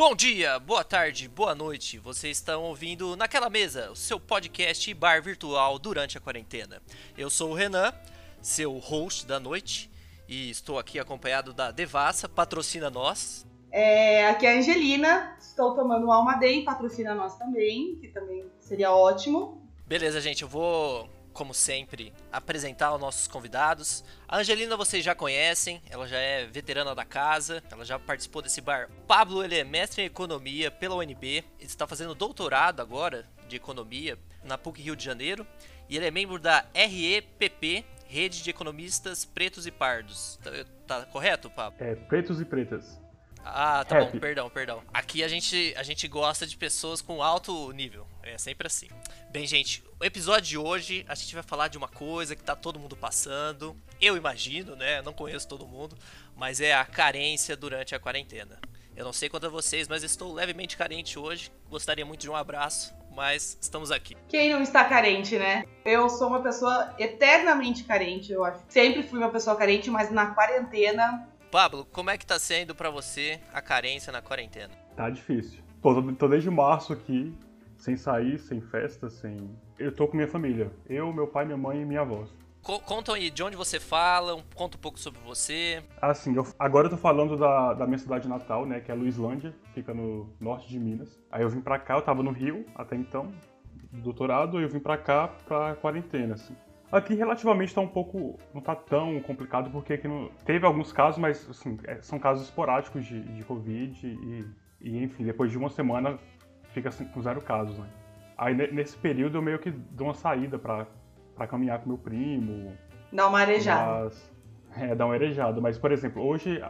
Bom dia, boa tarde, boa noite. Vocês estão ouvindo Naquela Mesa, o seu podcast e bar virtual durante a quarentena. Eu sou o Renan, seu host da noite, e estou aqui acompanhado da Devassa, patrocina nós. É, aqui é a Angelina, estou tomando um Almaden, patrocina nós também, que também seria ótimo. Beleza, gente, eu vou como sempre, apresentar os nossos convidados. A Angelina vocês já conhecem, ela já é veterana da casa, ela já participou desse bar. O Pablo, ele é mestre em economia pela UNB, ele está fazendo doutorado agora de economia na PUC Rio de Janeiro, e ele é membro da REPP, Rede de Economistas Pretos e Pardos. Tá, tá correto, Pablo? É, pretos e pretas. Ah, tá Happy. bom, perdão, perdão. Aqui a gente, a gente gosta de pessoas com alto nível. É sempre assim. Bem, gente, o episódio de hoje a gente vai falar de uma coisa que tá todo mundo passando. Eu imagino, né? Não conheço todo mundo, mas é a carência durante a quarentena. Eu não sei quanto a vocês, mas estou levemente carente hoje. Gostaria muito de um abraço, mas estamos aqui. Quem não está carente, né? Eu sou uma pessoa eternamente carente, eu acho. Sempre fui uma pessoa carente, mas na quarentena Pablo, como é que tá sendo para você a carência na quarentena? Tá difícil. Tô, tô desde março aqui, sem sair, sem festa, sem. Eu tô com minha família. Eu, meu pai, minha mãe e minha avó. Conta aí de onde você fala, conta um pouco sobre você. Assim, eu, agora eu tô falando da, da minha cidade natal, né, que é Luislândia, fica no norte de Minas. Aí eu vim pra cá, eu tava no Rio até então, doutorado, e eu vim pra cá pra quarentena, assim. Aqui relativamente está um pouco. não está tão complicado, porque aqui não, teve alguns casos, mas assim, é, são casos esporádicos de, de Covid e, e, enfim, depois de uma semana fica assim, com zero casos, né? Aí nesse período eu meio que dou uma saída para caminhar com meu primo. Dar uma arejada. Mas, é, dar uma arejada. Mas, por exemplo, hoje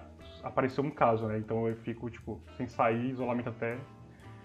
apareceu um caso, né? Então eu fico, tipo, sem sair, isolamento até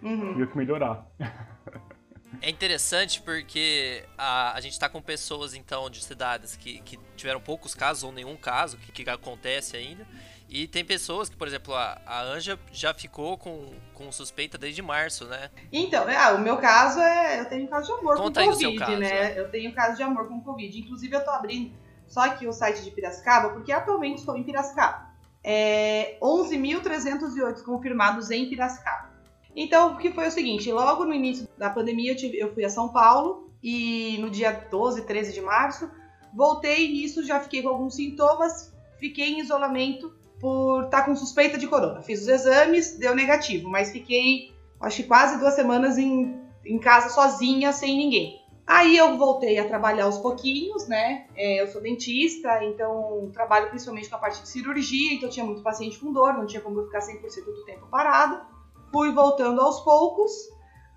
uhum. meio que melhorar. É interessante porque a, a gente está com pessoas, então, de cidades que, que tiveram poucos casos ou nenhum caso, que, que acontece ainda. E tem pessoas que, por exemplo, a, a Anja já ficou com, com suspeita desde março, né? Então, é, o meu caso é. Eu tenho caso de amor Conta com Covid, caso, né? É. Eu tenho caso de amor com Covid. Inclusive, eu tô abrindo só aqui o site de Piracicaba, porque atualmente estou em Piracicaba. É 11.308 confirmados em Piracicaba. Então, o que foi o seguinte: logo no início da pandemia, eu, tive, eu fui a São Paulo e no dia 12, 13 de março, voltei nisso, já fiquei com alguns sintomas, fiquei em isolamento por estar tá com suspeita de corona. Fiz os exames, deu negativo, mas fiquei, acho que quase duas semanas em, em casa sozinha, sem ninguém. Aí eu voltei a trabalhar aos pouquinhos, né? É, eu sou dentista, então trabalho principalmente com a parte de cirurgia, então tinha muito paciente com dor, não tinha como eu ficar 100% do tempo parado fui voltando aos poucos,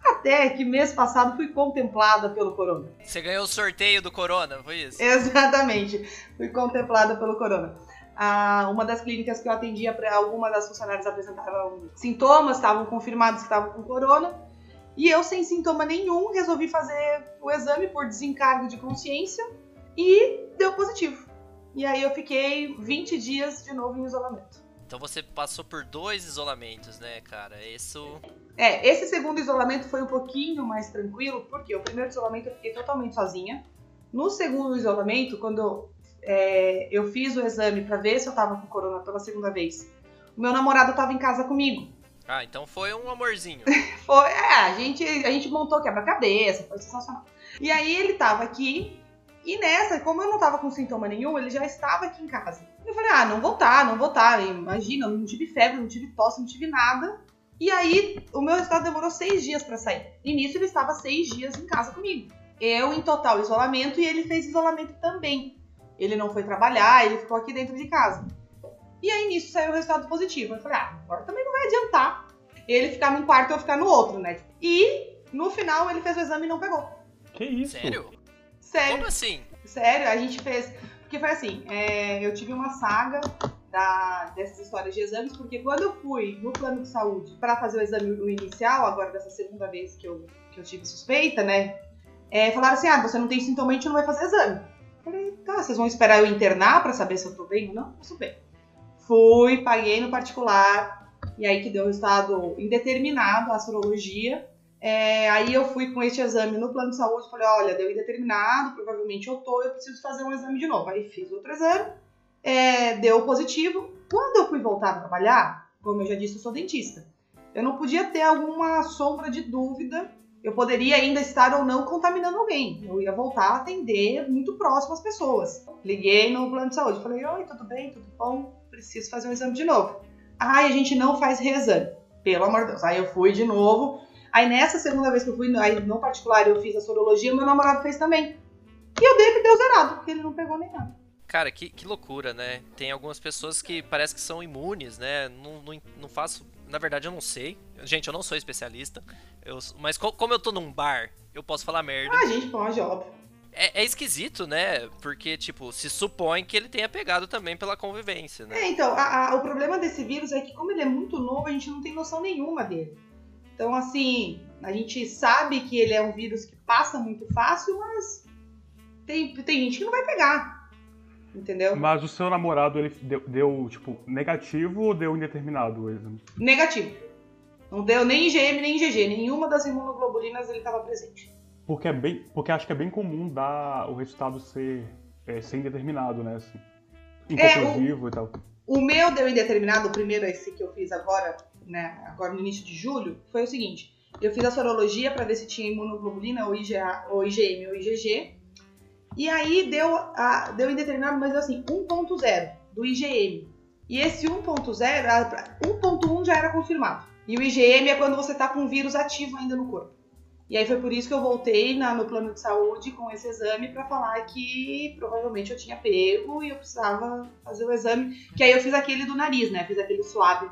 até que mês passado fui contemplada pelo corona. Você ganhou o sorteio do corona, foi isso? Exatamente, fui contemplada pelo corona. Ah, uma das clínicas que eu atendia, para alguma das funcionárias apresentavam sintomas, estavam confirmados que estavam com corona. E eu, sem sintoma nenhum, resolvi fazer o exame por desencargo de consciência e deu positivo. E aí eu fiquei 20 dias de novo em isolamento. Então você passou por dois isolamentos, né, cara? Isso. É, esse segundo isolamento foi um pouquinho mais tranquilo, porque o primeiro isolamento eu fiquei totalmente sozinha. No segundo isolamento, quando é, eu fiz o exame para ver se eu tava com corona pela segunda vez, o meu namorado tava em casa comigo. Ah, então foi um amorzinho. foi, é, a gente, a gente montou quebra-cabeça, foi sensacional. E aí ele tava aqui, e nessa, como eu não tava com sintoma nenhum, ele já estava aqui em casa. Eu falei, ah, não voltar, não voltar. Imagina, não tive febre, não tive tosse, não tive nada. E aí, o meu resultado demorou seis dias para sair. E nisso ele estava seis dias em casa comigo. Eu em total isolamento e ele fez isolamento também. Ele não foi trabalhar, ele ficou aqui dentro de casa. E aí nisso saiu o resultado positivo. Eu falei, ah, agora também não vai adiantar ele ficar num quarto e eu ficar no outro, né? E no final ele fez o exame e não pegou. Que isso? Sério? Sério. Como assim? Sério, a gente fez. Porque foi assim, é, eu tive uma saga da, dessas histórias de exames, porque quando eu fui no plano de saúde para fazer o exame inicial, agora dessa segunda vez que eu, que eu tive suspeita, né? É, falaram assim: ah, você não tem sintoma, a gente não vai fazer exame. Eu falei, tá, vocês vão esperar eu internar para saber se eu tô bem ou não? Sou bem. Fui, paguei no particular, e aí que deu o resultado indeterminado, a sorologia. É, aí eu fui com este exame no plano de saúde, falei, olha, deu indeterminado, provavelmente eu tô, eu preciso fazer um exame de novo. Aí fiz outro exame, é, deu positivo. Quando eu fui voltar a trabalhar, como eu já disse, eu sou dentista. Eu não podia ter alguma sombra de dúvida. Eu poderia ainda estar ou não contaminando alguém. Eu ia voltar a atender muito próximo às pessoas. Liguei no plano de saúde. Falei, oi, tudo bem? Tudo bom? Preciso fazer um exame de novo. Ai, a gente não faz reexame. Pelo amor de Deus. Aí eu fui de novo. Aí nessa segunda vez que eu fui, aí, no particular, eu fiz a sorologia, meu namorado fez também. E eu dei que deu zerado, porque ele não pegou nem nada. Cara, que, que loucura, né? Tem algumas pessoas que parece que são imunes, né? Não, não, não faço. Na verdade, eu não sei. Gente, eu não sou especialista. Eu, mas co como eu tô num bar, eu posso falar merda. Ah, gente pode, óbvio. É, é, esquisito, né? Porque, tipo, se supõe que ele tenha pegado também pela convivência, né? É, então, a, a, o problema desse vírus é que, como ele é muito novo, a gente não tem noção nenhuma dele. Então, assim, a gente sabe que ele é um vírus que passa muito fácil, mas tem, tem gente que não vai pegar. Entendeu? Mas o seu namorado, ele deu, deu tipo, negativo ou deu indeterminado o exame? Negativo. Não deu nem IgM nem IgG. Nenhuma das imunoglobulinas ele estava presente. Porque, é bem, porque acho que é bem comum dar o resultado ser, é, ser indeterminado, né? Assim, inconclusivo é, o, e tal. O meu deu indeterminado, o primeiro esse que eu fiz agora, né, agora no início de julho, foi o seguinte. Eu fiz a sorologia para ver se tinha imunoglobulina ou, IgA, ou IgM ou IgG. E aí deu, a, deu indeterminado, mas assim, 1.0 do IgM. E esse 1.0, 1.1 já era confirmado. E o IgM é quando você está com um vírus ativo ainda no corpo. E aí foi por isso que eu voltei na, no plano de saúde com esse exame para falar que provavelmente eu tinha pego e eu precisava fazer o exame. Que aí eu fiz aquele do nariz, né? Fiz aquele suave.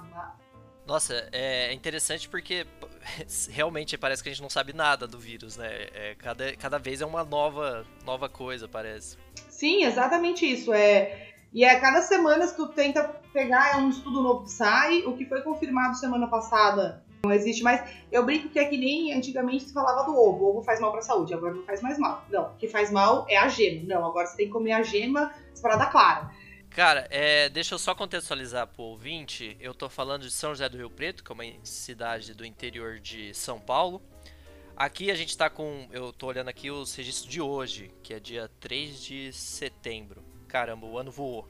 Nossa, é interessante porque realmente parece que a gente não sabe nada do vírus, né? É, cada, cada vez é uma nova, nova coisa, parece. Sim, exatamente isso. É, e é, cada semana, se tu tenta pegar, é um estudo novo que sai. O que foi confirmado semana passada não existe mais. Eu brinco que é que nem antigamente se falava do ovo. O ovo faz mal para a saúde, agora não faz mais mal. Não, o que faz mal é a gema. Não, agora você tem que comer a gema separada clara. Cara, é, deixa eu só contextualizar pro ouvinte. Eu tô falando de São José do Rio Preto, que é uma cidade do interior de São Paulo. Aqui a gente tá com. Eu tô olhando aqui os registros de hoje, que é dia 3 de setembro. Caramba, o ano voou.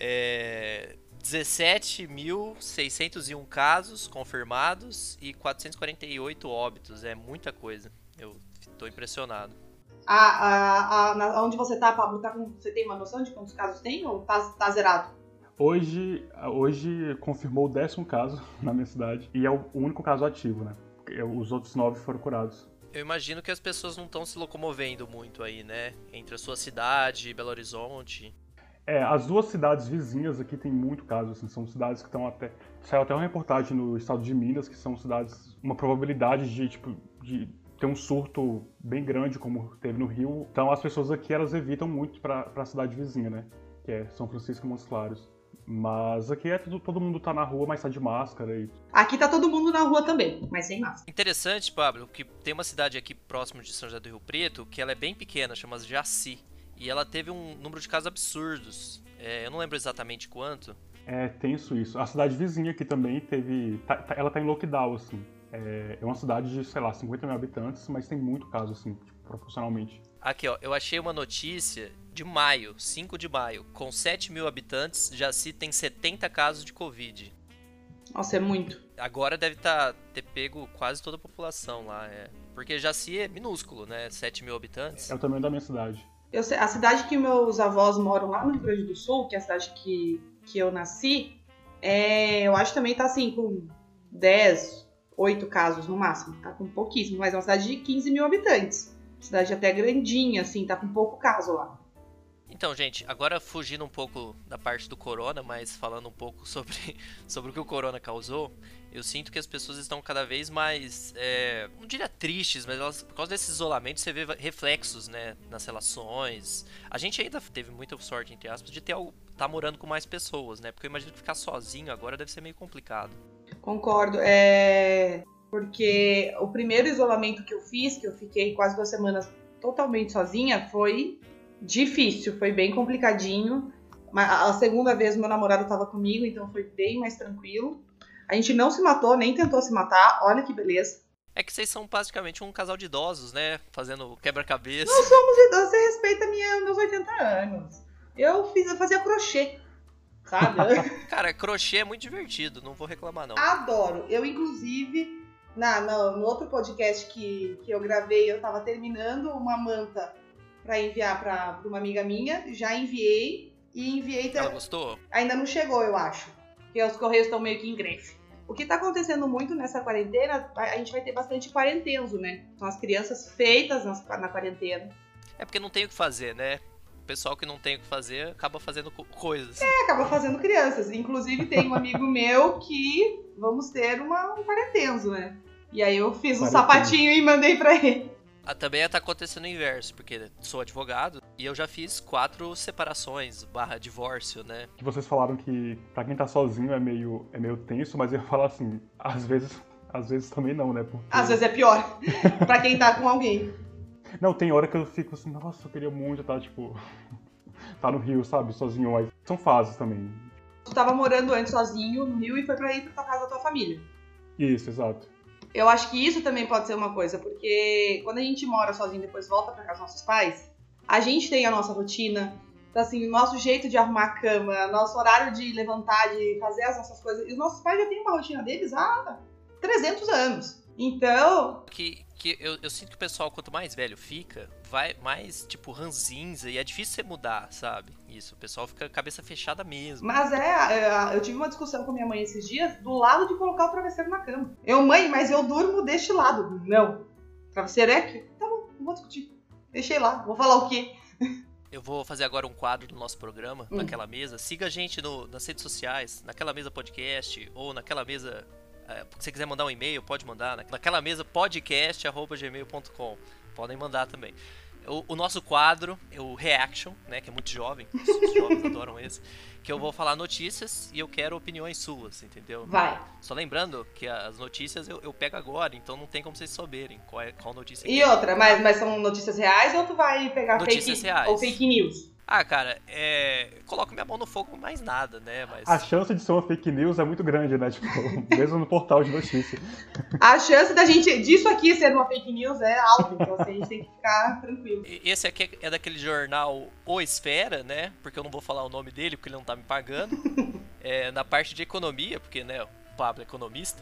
É, 17.601 casos confirmados e 448 óbitos. É muita coisa. Eu tô impressionado. A, a, a, onde você tá, Pablo, tá com, você tem uma noção de quantos casos tem ou tá, tá zerado? Hoje, hoje confirmou o décimo caso na minha cidade e é o único caso ativo, né? Os outros nove foram curados. Eu imagino que as pessoas não estão se locomovendo muito aí, né? Entre a sua cidade e Belo Horizonte. É, as duas cidades vizinhas aqui tem muito caso, assim, são cidades que estão até. Saiu até uma reportagem no estado de Minas, que são cidades. uma probabilidade de, tipo, de ter um surto bem grande, como teve no Rio. Então as pessoas aqui elas evitam muito para a cidade vizinha, né? Que é São Francisco e Montes Claros. Mas aqui é tudo, todo mundo tá na rua, mas tá de máscara e. Aqui tá todo mundo na rua também, mas sem máscara. Interessante, Pablo, que tem uma cidade aqui próximo de São José do Rio Preto, que ela é bem pequena, chama Jaci. E ela teve um número de casos absurdos. É, eu não lembro exatamente quanto. É tenso isso. A cidade vizinha aqui também teve. Tá, tá, ela tá em lockdown, assim. É, é, uma cidade de, sei lá, 50 mil habitantes, mas tem muito caso, assim, tipo, proporcionalmente. Aqui, ó, eu achei uma notícia de maio, 5 de maio. Com 7 mil habitantes, já se tem 70 casos de Covid. Nossa, é muito. Agora deve tá, ter pego quase toda a população lá. É. Porque Jaci é minúsculo, né? 7 mil habitantes. É o tamanho da minha cidade. Eu sei, a cidade que meus avós moram lá no Rio Grande do Sul, que é a cidade que, que eu nasci, é, eu acho que também tá assim, com 10, 8 casos no máximo. Tá com pouquíssimo, mas é uma cidade de 15 mil habitantes. Cidade até grandinha, assim, tá com pouco caso lá. Então, gente, agora fugindo um pouco da parte do corona, mas falando um pouco sobre, sobre o que o corona causou, eu sinto que as pessoas estão cada vez mais, é, não diria tristes, mas elas, por causa desse isolamento você vê reflexos, né, nas relações. A gente ainda teve muita sorte, entre aspas, de ter tá morando com mais pessoas, né, porque eu imagino que ficar sozinho agora deve ser meio complicado. Concordo, é... porque o primeiro isolamento que eu fiz, que eu fiquei quase duas semanas totalmente sozinha, foi difícil, foi bem complicadinho. A segunda vez meu namorado estava comigo, então foi bem mais tranquilo. A gente não se matou, nem tentou se matar, olha que beleza. É que vocês são basicamente um casal de idosos, né? Fazendo quebra-cabeça. Nós somos idosos, você respeita minha, meus 80 anos. Eu fiz, eu fazia crochê. Sabe? Cara, crochê é muito divertido, não vou reclamar não. Adoro. Eu, inclusive, na, na- no outro podcast que, que eu gravei, eu tava terminando uma manta pra enviar pra, pra uma amiga minha. Já enviei e enviei Ela também. gostou? Ainda não chegou, eu acho. Porque os correios estão meio que em greve. O que tá acontecendo muito nessa quarentena, a a gente vai ter bastante quarentenso, né? São as crianças feitas nas- na quarentena. É porque não tem o que fazer, né? O pessoal que não tem o que fazer acaba fazendo co- coisas. E acaba fazendo crianças. Inclusive, tem um amigo meu que vamos ter uma, um quarentenso, né? E aí eu fiz um sapatinho e mandei pra ele. Ah, também tá acontecendo o inverso, porque sou advogado e eu já fiz quatro separações barra divórcio, né? Que vocês falaram que pra quem tá sozinho é meio, é meio tenso, mas eu ia falar assim, às vezes, às vezes também não, né? Porque... Às vezes é pior pra quem tá com alguém. Não, tem hora que eu fico assim, nossa, eu queria muito estar, tipo, tá no Rio, sabe, sozinho, mas são fases também. Tu tava morando antes sozinho no Rio e foi pra ir pra tua casa da tua família. Isso, exato. Eu acho que isso também pode ser uma coisa, porque quando a gente mora sozinho e depois volta pra casa dos nossos pais, a gente tem a nossa rotina, então, assim, o nosso jeito de arrumar a cama, nosso horário de levantar, de fazer as nossas coisas. E os nossos pais já têm uma rotina deles há 300 anos. Então, Que, que eu, eu sinto que o pessoal, quanto mais velho fica, vai mais, tipo, ranzinza e é difícil você mudar, sabe? Isso, o pessoal fica cabeça fechada mesmo. mas é, é, eu tive uma discussão com minha mãe esses dias do lado de colocar o travesseiro na cama. Eu, mãe, mas eu durmo deste lado. Não. Travesseiro é aqui? Tá bom, não vou discutir. Deixei lá, vou falar o quê? Eu vou fazer agora um quadro do nosso programa, Hum. naquela mesa. Siga a gente no- nas redes sociais, naquela mesa podcast, ou naquela mesa. É, se você quiser mandar um e-mail, pode mandar. na- Naquela mesa podcast.gmail.com. Podem mandar também. O, o nosso quadro é o Reaction, né? Que é muito jovem. Os, jovens adoram esse. Que eu vou falar notícias e eu quero opiniões suas, entendeu? Vai. Só lembrando que as notícias eu, eu pego agora, então não tem como vocês saberem qual, é, qual notícia E é. outra, mas, mas são notícias reais ou tu vai pegar Notícias fake reais. ou fake news? Ah, cara, é. Coloco minha mão no fogo mais nada, né? Mas. A chance de ser uma fake news é muito grande, né? Tipo, mesmo no portal de notícia. A chance da gente disso aqui ser uma fake news é alta, então assim, a gente tem que ficar tranquilo. Esse aqui é daquele jornal O Esfera, né? Porque eu não vou falar o nome dele, porque ele não tá me pagando. É, na parte de economia, porque, né, o Pablo é economista.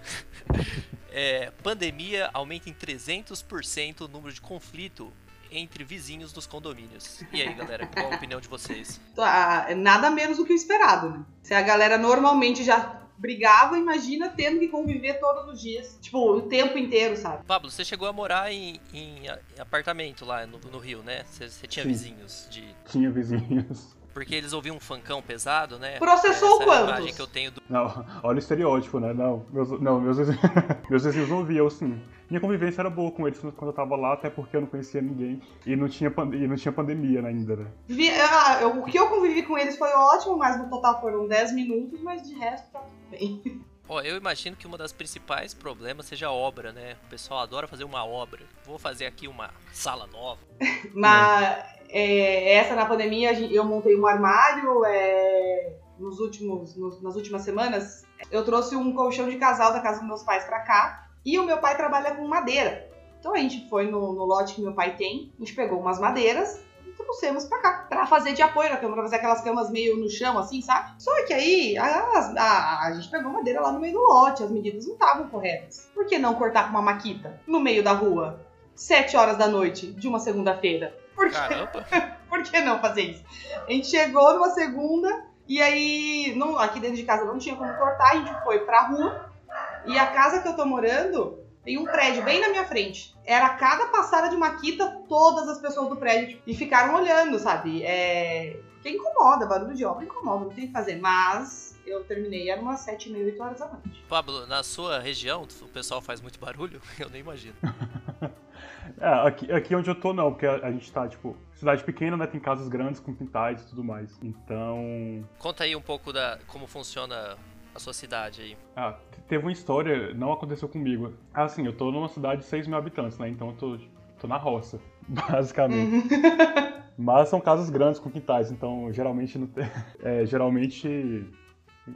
É, pandemia aumenta em 300% o número de conflito entre vizinhos dos condomínios. E aí, galera, qual a opinião de vocês? Ah, é nada menos do que o esperado, né? Se a galera normalmente já brigava, imagina tendo que conviver todos os dias. Tipo, o tempo inteiro, sabe? Pablo, você chegou a morar em, em apartamento lá no, no Rio, né? Você, você tinha Sim. vizinhos de. Tinha vizinhos. Porque eles ouviam um funkão pesado, né? Processou Essa é a quantos? imagem que eu tenho do. Não, olha o estereótipo, né? Não, meus, não, meus vizinhos, meus vizinhos ouviam, assim. Minha convivência era boa com eles quando eu tava lá, até porque eu não conhecia ninguém. E não tinha, pande- e não tinha pandemia ainda, né? Vi- ah, eu- o que eu convivi com eles foi ótimo, mas no total foram 10 minutos, mas de resto tá tudo bem. Ó, eu imagino que uma das principais problemas seja a obra, né? O pessoal adora fazer uma obra. Vou fazer aqui uma sala nova. Mas é, essa na pandemia eu montei um armário. é, nos últimos, nos- nas últimas semanas, eu trouxe um colchão de casal da casa dos meus pais pra cá. E o meu pai trabalha com madeira. Então a gente foi no, no lote que meu pai tem, a gente pegou umas madeiras e trouxemos pra cá. Pra fazer de apoio na cama, pra fazer aquelas camas meio no chão, assim, sabe? Só que aí a, a- a gente pegou madeira lá no meio do lote, as medidas não estavam corretas. Por que não cortar com uma maquita no meio da rua? Sete horas da noite de uma segunda-feira. Por que Caramba! por que não fazer isso? A gente chegou numa segunda e aí, não, aqui dentro de casa não tinha como cortar, a gente foi pra rua. E a casa que eu tô morando tem um prédio bem na minha frente. Era cada passada de maquita, todas as pessoas do prédio tipo, e ficaram olhando, sabe? É. Que incomoda, barulho de obra incomoda, não tem o que fazer. Mas eu terminei, era umas sete e meia, oito horas da noite. Pablo, na sua região o pessoal faz muito barulho? Eu nem imagino. É, aqui, aqui onde eu tô não, porque a, a gente tá, tipo, cidade pequena, né? Tem casas grandes com quintais e tudo mais. Então. Conta aí um pouco da como funciona a sua cidade aí. Ah, te- teve uma história, não aconteceu comigo. Ah, assim, eu tô numa cidade de 6 mil habitantes, né? Então eu tô, tô na roça, basicamente. Mas são casas grandes com quintais, então geralmente não tem. É, geralmente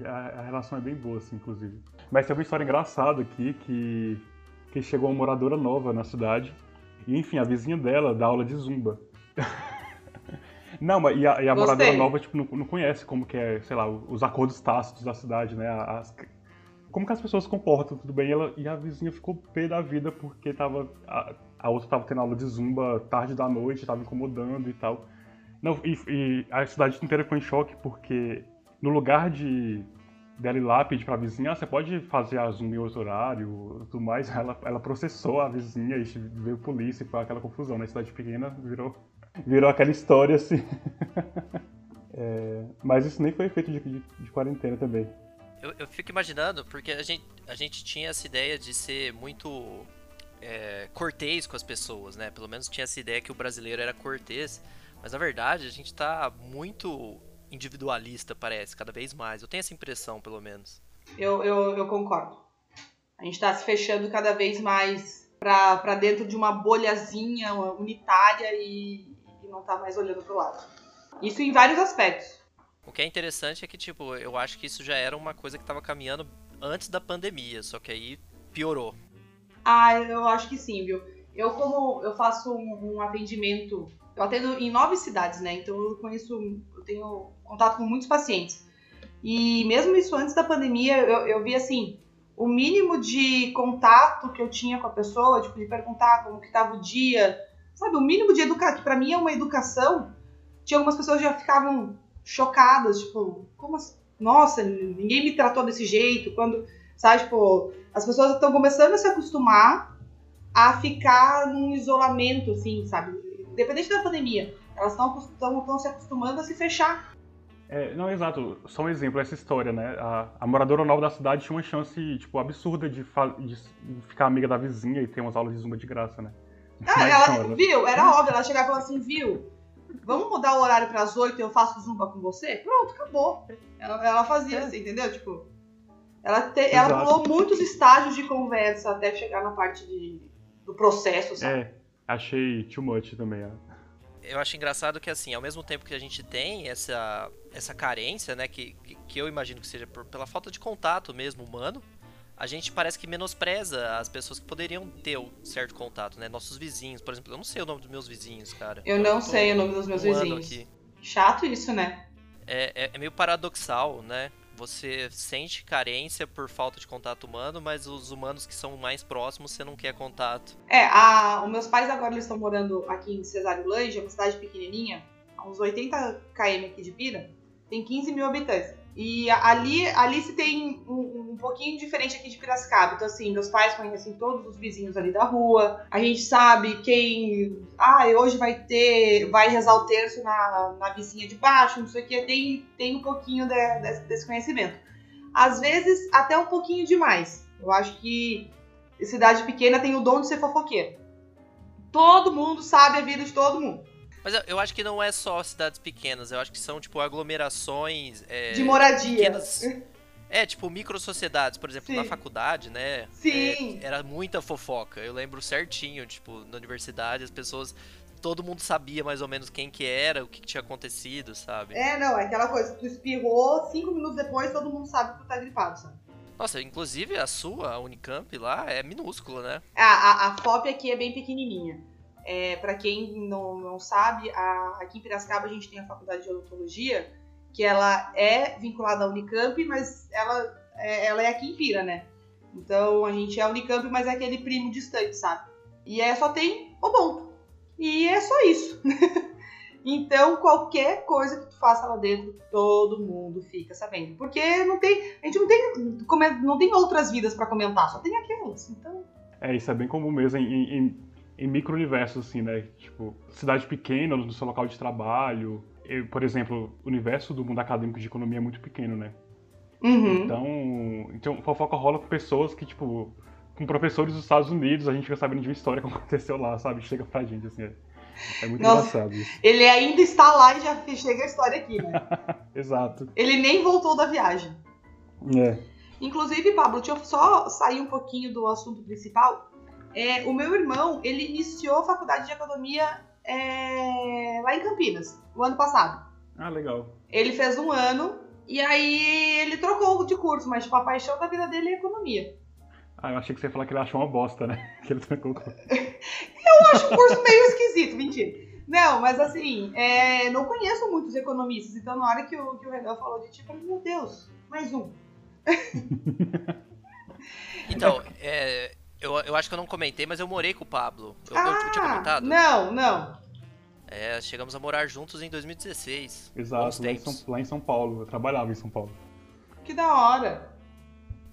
a, a relação é bem boa, assim, inclusive. Mas tem uma história engraçada aqui que, que chegou uma moradora nova na cidade. E enfim, a vizinha dela dá aula de zumba. Não, mas e a, e a moradora nova, tipo, não, não conhece como que é, sei lá, os acordos tácitos da cidade, né? As- como que as pessoas se comportam, tudo bem? E, ela, e a vizinha ficou pé da vida porque tava. A, a outra tava tendo aula de zumba tarde da noite, tava incomodando e tal. Não, e, e a cidade inteira ficou em choque porque no lugar de dela ir lá pedir pra vizinha, ah, você pode fazer a zumba em outro horário tudo mais, ela, ela processou a vizinha e veio polícia e foi aquela confusão. Na cidade pequena virou, virou aquela história assim. É, mas isso nem foi efeito de, de, de quarentena também. Eu, eu fico imaginando, porque a gente, a gente tinha essa ideia de ser muito é, cortês com as pessoas, né? Pelo menos tinha essa ideia que o brasileiro era cortês. Mas na verdade a gente tá muito individualista, parece, cada vez mais. Eu tenho essa impressão, pelo menos. Eu, eu, eu concordo. A gente tá se fechando cada vez mais pra dentro de uma bolhazinha unitária e, e não tá mais olhando pro lado. Isso em vários aspectos. O que é interessante é que, tipo, eu acho que isso já era uma coisa que tava caminhando antes da pandemia, só que aí piorou. Ah, eu acho que sim, viu? Eu, como eu faço um, um atendimento, eu atendo em nove cidades, né? Então eu conheço, eu tenho contato com muitos pacientes. E mesmo isso antes da pandemia, eu, eu vi assim, o mínimo de contato que eu tinha com a pessoa, tipo, de perguntar como que tava o dia, sabe? O mínimo de educação, que pra mim é uma educação. Tinha algumas pessoas que já ficavam chocadas, tipo, como assim? Nossa, ninguém me tratou desse jeito, quando, sabe, tipo, as pessoas estão começando a se acostumar a ficar num isolamento, assim, sabe? Independente da pandemia, elas estão se acostumando a se fechar. É, não, exato. Só um exemplo, essa história, né? A, a moradora nova da cidade tinha uma chance, tipo, absurda de, de ficar amiga da vizinha e ter umas aulas de zumba de graça, né? Ah, Mas ela, não, ela- viu? Era óbvio, ela chegava e falava assim, viu? Vamos mudar o horário para as 8 e eu faço zumba com você? Pronto, acabou. Ela, ela fazia assim, entendeu? Tipo, ela, te- ela pulou muitos estágios de conversa até chegar na parte de, do processo, sabe? É, achei too much também. ó. Eu acho engraçado que, assim, ao mesmo tempo que a gente tem essa, essa carência, né, que, que, eu imagino que seja por- pela falta de contato mesmo humano, a gente parece que menospreza as pessoas que poderiam ter um certo contato, né? Nossos vizinhos, por exemplo. Eu não sei o nome dos meus vizinhos, cara. Eu não sei o nome dos meus um vizinhos. aqui. Chato isso, né? É, é- é meio paradoxal, né? Você sente carência por falta de contato humano, mas os humanos que são mais próximos você não quer contato. É, a, os meus pais agora eles estão morando aqui em Cesário Lange, uma cidade pequenininha, a uns 80 km aqui de Pira, tem 15 mil habitantes. E ali, ali se tem um, um pouquinho diferente aqui de Piracicaba. Então, assim, meus pais conhecem todos os vizinhos ali da rua. A gente sabe quem. Ah, hoje vai ter. Vai rezar o terço na, na vizinha de baixo, não sei o que. Tem, tem um pouquinho de- desse, desse conhecimento. Às vezes, até um pouquinho demais. Eu acho que cidade pequena tem o dom de ser fofoqueiro. Todo mundo sabe a vida de todo mundo. Mas eu, eu acho que não é só cidades pequenas, eu acho que são, tipo, aglomerações. é, de moradia. pequenas- É, tipo, micro sociedades, por exemplo, Sim. na faculdade, né? Sim. é, era muita fofoca. Eu lembro certinho, tipo, na universidade, as pessoas. Todo mundo sabia mais ou menos quem que era, o que, que tinha acontecido, sabe? É, não, é aquela coisa, tu espirrou, cinco minutos depois todo mundo sabe que tu tá gripado, sabe? Nossa, inclusive a sua, a Unicamp lá, é minúscula, né? A, a, a FOP aqui é bem pequenininha. É, para quem não, não sabe, a- aqui em Piracicaba a gente tem a faculdade de odontologia, que ela é vinculada à Unicamp, mas ela é, ela é aqui em Pira, né? Então a gente é a Unicamp, mas é aquele primo distante, sabe? E é só tem odonto. E é só isso. então qualquer coisa que tu faça lá dentro, todo mundo fica sabendo. Porque não tem, a gente não tem, não tem outras vidas pra comentar, só tem aquelas. Então É, isso é bem comum mesmo em, em, em micro-universos, assim, né? Tipo, cidade pequena, no seu local de trabalho. Eu, por exemplo, o universo do mundo acadêmico de economia é muito pequeno, né? Uhum. Então, então, fofoca rola com pessoas que, tipo, com professores dos Estados Unidos, a gente fica sabendo de uma história que aconteceu lá, sabe? Chega pra gente, assim. É, é muito Nossa. engraçado isso. Ele ainda está lá e já chega a história aqui, né? Exato. Ele nem voltou da viagem. É. Inclusive, Pablo, deixa eu só sair um pouquinho do assunto principal. É, o meu irmão, ele iniciou a faculdade de economia é, lá em Campinas, o ano passado. Ah, legal. Ele fez um ano e aí ele trocou de curso, mas tipo, a paixão da vida dele é economia. Ah, eu achei que você ia falar que ele achou uma bosta, né? Que ele trancou. o curso. Eu acho o curso meio esquisito, mentira. Não, mas assim, é, não conheço muitos economistas, então na hora que o, que o Renan falou de tipo, meu Deus, mais um. Então, é, eu, eu acho que eu não comentei, mas eu morei com o Pablo. Eu, eu- eu tinha Ah, comentado? Não, não. É, chegamos a morar juntos em 2016. Bons Exato, lá em. São, lá em São Paulo. Eu trabalhava em São Paulo. Que da hora.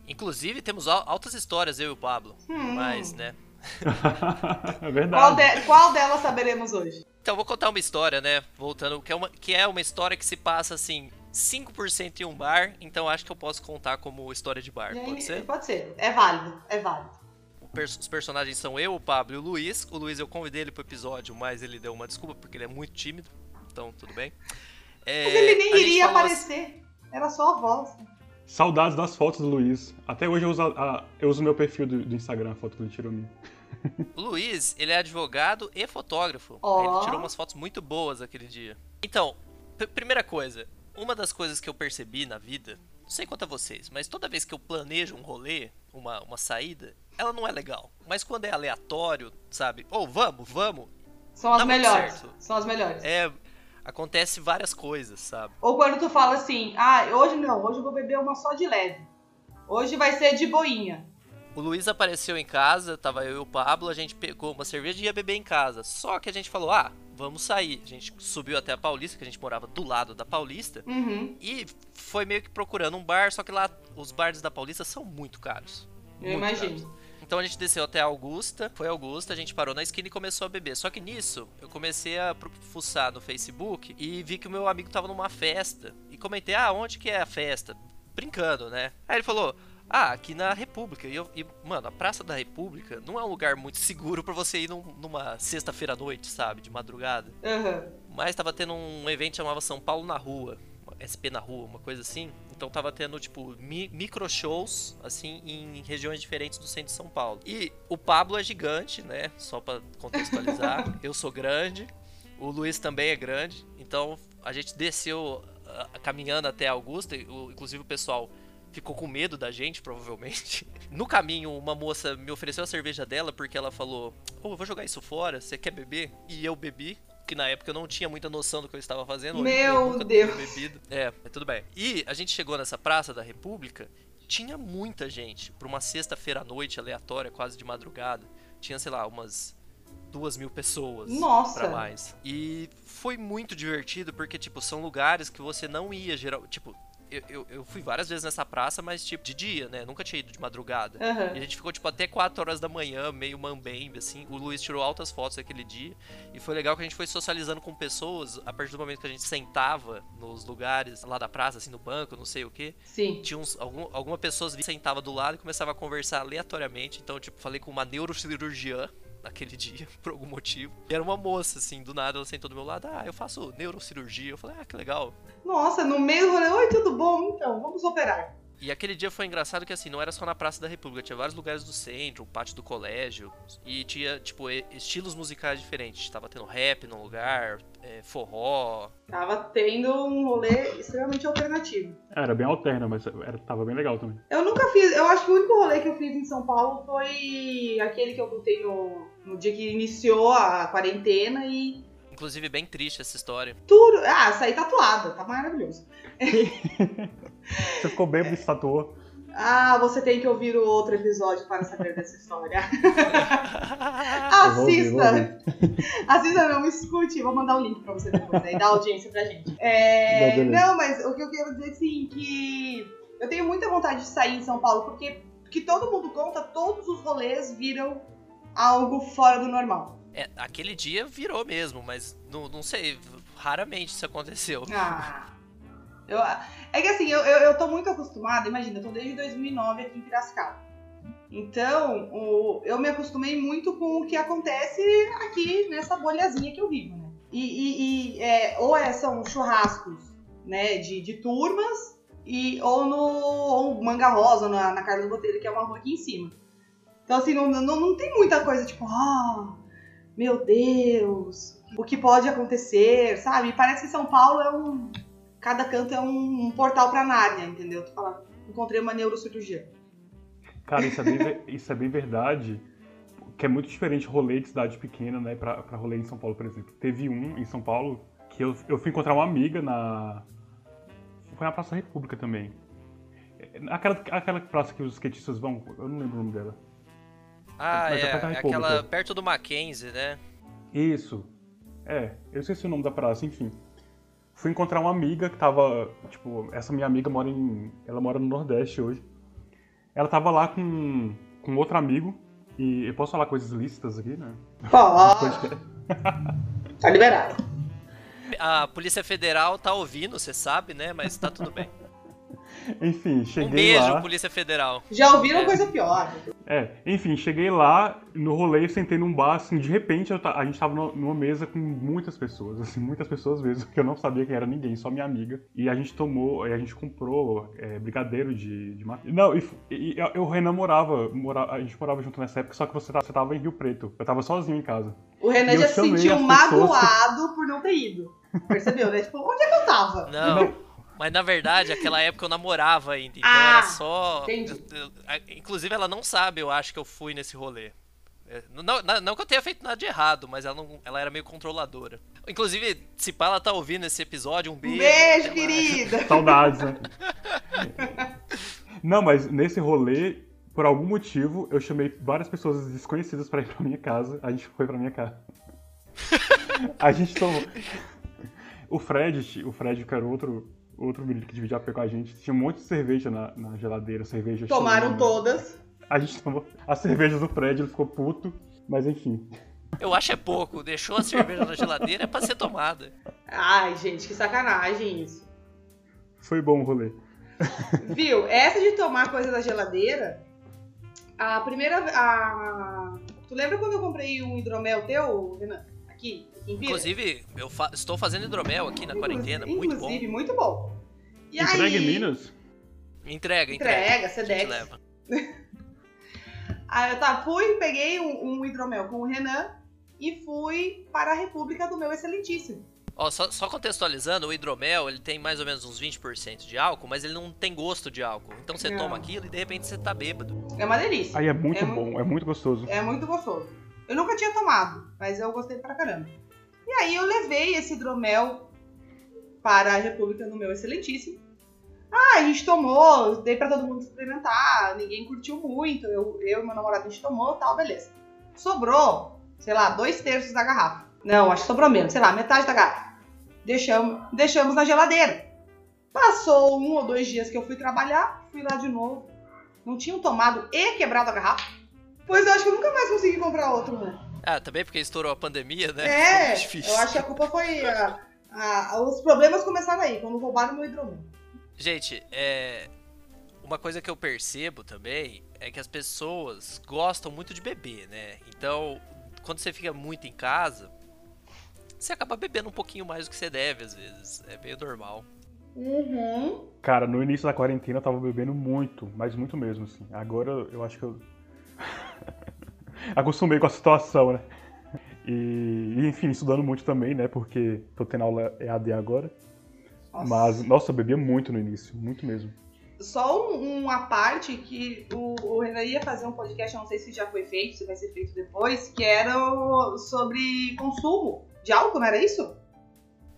Inclusive, temos al- altas histórias, eu e o Pablo. Hum. Mas, né? é verdade. Qual, de- qual delas saberemos hoje? Então, vou contar uma história, né? Voltando, que é uma, que é uma história que se passa, assim, 5% em um bar. Então, acho que eu posso contar como história de bar. Aí- Pode ser? Pode ser. É válido, é válido. Pers- os personagens são eu, o Pablo e o Luiz. O Luiz eu convidei ele pro episódio, mas ele deu uma desculpa porque ele é muito tímido. Então, tudo bem. É, Mas ele nem iria aparecer. Era só a voz. Saudades das fotos do Luiz. Até hoje eu uso, a- a- eu uso meu perfil do, do Instagram, a foto que ele tirou minha. O Luiz, ele é advogado e fotógrafo. Ó. Ele tirou umas fotos muito boas aquele dia. Então, primeira coisa, uma das coisas que eu percebi na vida, não sei quanto a vocês, mas toda vez que eu planejo um rolê, uma, uma saída, ela não é legal. Mas quando é aleatório, sabe? Ou vamos, vamos, São as melhores. São as melhores. é. Acontece várias coisas, sabe? Ou quando tu fala assim, ah, hoje não, hoje eu vou beber uma só de leve. Hoje vai ser de boinha. O Luiz apareceu em casa, tava eu e o Pablo, a gente pegou uma cerveja e ia beber em casa. Só que a gente falou, ah, vamos sair. A gente subiu até a Paulista, que a gente morava do lado da Paulista. Uhum. E foi meio que procurando um bar, só que lá os bares da Paulista são muito caros. Eu Muito imagino. caros. Então a gente desceu até Augusta, foi Augusta, a gente parou na esquina e começou a beber. Só que nisso, eu comecei a fuçar no Facebook e vi que o meu amigo tava numa festa. E comentei, ah, onde que é a festa? Brincando, né? Aí ele falou, ah, aqui na República. E, eu, e, mano, a Praça da República não é um lugar muito seguro pra você ir num- numa sexta-feira à noite, sabe? De madrugada. Aham. Mas tava tendo um evento que chamava São Paulo na Rua. SP na Rua, uma coisa assim. Então tava tendo, tipo, mi micro shows, assim, em regiões diferentes do centro de São Paulo. E o Pablo é gigante, né? Só pra contextualizar. Eu sou grande. O Luiz também é grande. Então a gente desceu ah, caminhando até Augusta. o- Inclusive o pessoal ficou com medo da gente, provavelmente. No caminho, uma moça me ofereceu a cerveja dela porque ela falou: Ô, eu vou jogar isso fora, você quer beber? E eu bebi. Que na época eu não tinha muita noção do que eu estava fazendo. eu Meu Deus. bebido. É, é tudo bem. E a gente chegou nessa Praça da República, tinha muita gente. Pra uma sexta-feira à noite aleatória, quase de madrugada. Tinha, sei lá, umas duas mil pessoas. Nossa. Pra mais. E foi muito divertido, porque, tipo, são lugares que você não ia geral. Tipo, eu, eu, eu fui várias vezes nessa praça, mas, tipo, de dia, né? Nunca tinha ido de madrugada. Aham. E a gente ficou, tipo, até 4 horas da manhã, meio mambembe, assim. O Luiz tirou altas fotos aquele dia. E foi legal que a gente foi socializando com pessoas a partir do momento que a gente sentava nos lugares lá da praça, assim, no banco, não sei o quê. Sim. Tinha uns, algum, alguma pessoa sentava do lado e começava a conversar aleatoriamente. Então, tipo, falei com uma neurocirurgiã naquele dia, por algum motivo. E era uma moça, assim, do nada ela sentou do meu lado. Ah, eu faço neurocirurgia. Eu falei, ah, que legal. Nossa, no meio do rolê, oi, tudo bom? Então, vamos operar. E aquele dia foi engraçado que assim, não era só na Praça da República, tinha vários lugares do centro, o pátio do colégio, e tinha, tipo, estilos musicais diferentes. Tava tendo rap num lugar, é, forró. Tava tendo um rolê extremamente alternativo. Era bem alterna, mas era, tava bem legal também. Eu nunca fiz, eu acho que o único rolê que eu fiz em São Paulo foi aquele que eu contei no, no dia que iniciou a quarentena e Inclusive, bem triste essa história. tudo. Ah, saí tatuada, tá maravilhoso. Você ficou bêbado e se tatuou. Ah, você tem que ouvir o outro episódio para saber dessa história. Eu vou ouvir, vou Assista! Assista, não, escute. Vou mandar o link pra você depois, aí dá audiência pra gente. É, não, mas o que eu quero dizer assim, que eu tenho muita vontade de sair em São Paulo, porque que todo mundo conta, todos os rolês viram algo fora do normal. É, aquele dia virou mesmo, mas não, não sei, raramente isso aconteceu. Ah. Eu, é que assim, eu, eu, eu tô muito acostumada, imagina, eu tô desde 2009 aqui em Piracicaba. Então, o- eu me acostumei muito com o que acontece aqui nessa bolhazinha que eu vivo, né? E, e- e, é, ou é, são churrascos, né, de, de turmas, e, ou no ou Manga Rosa, na, na Carlos Botelho, que é uma rua aqui em cima. Então, assim, não, não, não tem muita coisa tipo, ah, meu Deus, o que pode acontecer, sabe? Parece que São Paulo é um. Cada canto é um, um portal pra Nárnia, entendeu? Tu fala, encontrei uma neurocirurgia. Cara, isso é bem, isso é bem verdade. que é muito diferente rolê de cidade pequena, né, pra, pra rolê em São Paulo, por exemplo. Teve um em São Paulo que eu, eu fui encontrar uma amiga na. Foi na Praça República também. Aquela, aquela praça que os skatistas vão, eu não lembro o nome dela. Ah, Mas é é, é aquela perto do Mackenzie, né? Isso. É, eu esqueci o nome da praça, enfim. Fui encontrar uma amiga que tava, tipo, essa minha amiga mora em, ela mora no Nordeste hoje. Ela tava lá com, com outro amigo e eu posso falar coisas lícitas aqui, né? Pode, tá liberado. A Polícia Federal tá ouvindo, você sabe, né? Mas tá tudo bem. Enfim, cheguei Um beijo, lá. Polícia Federal. Já ouviram É. coisa pior. É, enfim, cheguei lá no rolê, sentei num bar, assim, de repente eu ta- a gente tava numa mesa com muitas pessoas, assim, muitas pessoas mesmo, que eu não sabia quem era ninguém, só minha amiga. E a gente tomou, e a gente comprou é, brigadeiro de, de maconha. Não, e, e eu, eu Renan morava, mora- a gente morava junto nessa época, só que você tava, você tava em Rio Preto. Eu tava sozinho em casa. O Renan eu já se sentiu magoado por não ter ido. Percebeu, né? Tipo, onde é que eu tava? Não, mas na verdade, aquela época eu namorava ainda, então Ah, era só. entendi. eu- eu- a- inclusive, ela não sabe, eu acho que eu fui nesse rolê. É, Não, não, não que eu tenha feito nada de errado, mas ela, não, ela era meio controladora. Inclusive, se pá, ela tá ouvindo esse episódio, um Um beijo. beijo, querida. Saudades, né? Não, mas nesse rolê, por algum motivo, eu chamei várias pessoas desconhecidas pra ir pra minha casa. A gente foi pra minha casa. A gente tomou. O Fred, o Fred, que era outro, outro menino que dividia a pé com a gente, tinha um monte de cerveja na, na geladeira, cerveja Tomaram chilena. todas. A gente tomou a cerveja do Fred, ele ficou puto, mas enfim. Eu acho é pouco, deixou a cerveja na geladeira é pra ser tomada. Ai, gente, que sacanagem isso. Foi bom o rolê. Viu? Essa de tomar coisa da geladeira, a primeira. A... Tu lembra quando eu comprei um hidromel teu, Renan? Aqui, em? Inclusive, eu fa- estou fazendo hidromel aqui na quarentena, muito bom. Inclusive, muito bom. E Entrega aí, em Minas? Entrega, entrega. Entrega, Sedex. leva. Aí eu tá, fui, peguei um, um hidromel com o Renan e fui para a República do meu excelentíssimo. Ó, só, só contextualizando, o hidromel, ele tem mais ou menos uns 20% de álcool, mas ele não tem gosto de álcool. Então você Não. toma aquilo e de repente você tá bêbado. É uma delícia. Aí é muito É bom, muito- é muito gostoso. É muito gostoso. Eu nunca tinha tomado, mas eu gostei pra caramba. E aí eu levei esse hidromel para a República do meu excelentíssimo. Ah, a gente tomou, dei pra todo mundo experimentar, ninguém curtiu muito, eu, eu e meu namorado a gente tomou tal, beleza. Sobrou, sei lá, dois terços da garrafa. Não, acho que sobrou menos, sei lá, metade da garrafa. Deixamos, deixamos na geladeira. Passou um ou dois dias que eu fui trabalhar, fui lá de novo. Não tinham tomado e quebrado a garrafa. Pois eu acho que eu nunca mais consegui comprar outro, né? Ah, também porque estourou a pandemia, né? É, eu acho que a culpa foi. a- a- os problemas começaram aí, quando roubaram meu hidromel. Gente, é. Uma coisa que eu percebo também é que as pessoas gostam muito de beber, né? Então, quando você fica muito em casa, você acaba bebendo um pouquinho mais do que você deve, às vezes. É meio normal. Uhum. Cara, no início da quarentena eu tava bebendo muito, mas muito mesmo, assim. Agora eu acho que eu. Acostumei com a situação, né? E, e, enfim, estudando muito também, né? Porque tô tendo aula EAD agora. Nossa. Mas, nossa, eu bebia muito no início, muito mesmo. Só um- uma parte que o, o Renan ia fazer um podcast, eu não sei se já foi feito, se vai ser feito depois, que era o- sobre consumo de álcool, não era isso?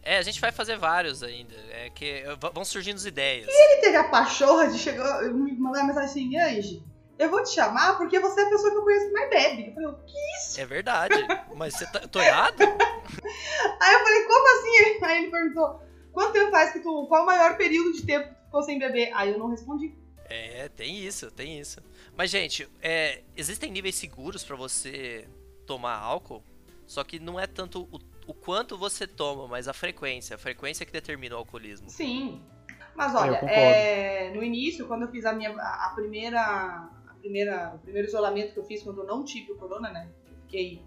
É, a gente vai fazer vários ainda. É que vão surgindo as ideias. Ele teve a pachorra de chegar, me mandar uma mensagem assim, Ange, eu vou te chamar porque você é a pessoa que eu conheço que mais bebe. Eu falei, o quê? É verdade. Mas você tá, eu tô errado? Aí eu falei, como assim? Aí ele perguntou, quanto tempo faz que tu. Qual o maior período de tempo que tu ficou sem beber? Aí eu não respondi. É, tem isso, tem isso. Mas, gente, é, existem níveis seguros pra você tomar álcool, só que não é tanto o, o quanto você toma, mas a frequência. A frequência que determina o alcoolismo. Sim. Mas É, olha, concordo. é, no início, quando eu fiz a minha a primeira, primeira, o primeiro isolamento que eu fiz quando eu não tive o corona, né? Fiquei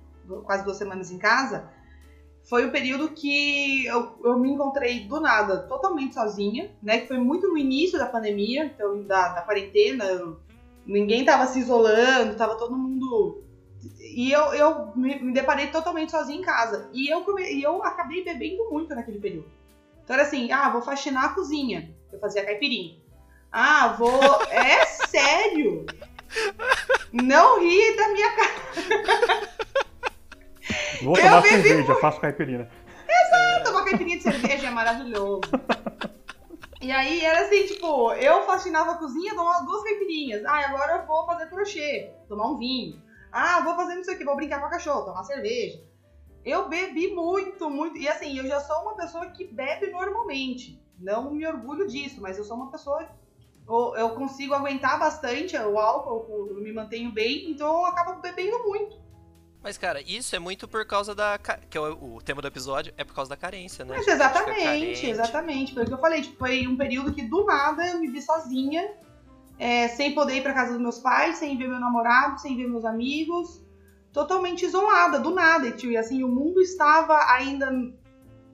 quase duas semanas em casa. Foi o período que eu, eu me encontrei do nada, totalmente sozinha, né? Que foi muito no início da pandemia, então da, da quarentena. eu- ninguém tava se isolando, tava todo mundo. E eu, eu me, me deparei totalmente sozinha em casa. E eu, come- e eu acabei bebendo muito naquele período. Então era assim, ah, vou faxinar a cozinha. Eu fazia caipirinha. Ah, vou. É sério! Não ri da minha cara. tomar bebi cerveja, faço caipirinha. Tomar caipirinha de cerveja é maravilhoso. E aí era assim, tipo, eu faxinava a cozinha, tomava duas caipirinhas. Ah, agora eu vou fazer crochê, tomar um vinho. Ah, vou fazer não sei o que, vou brincar com a cachorro, tomar cerveja. Eu bebi muito, muito. E assim, eu já sou uma pessoa que bebe normalmente. Não me orgulho disso, mas eu sou uma pessoa. Eu, consigo aguentar bastante o álcool, eu me mantenho bem, então eu acabo bebendo muito. Mas, cara, isso é muito por causa da. Que é o, o tema do episódio, é por causa da carência, né? Mas fica exatamente, exatamente. Foi o que eu falei, tipo, foi um período que do nada eu me vi sozinha, é, sem poder ir pra casa dos meus pais, sem ver meu namorado, sem ver meus amigos, totalmente isolada, do nada. E, tipo, e assim, o mundo estava ainda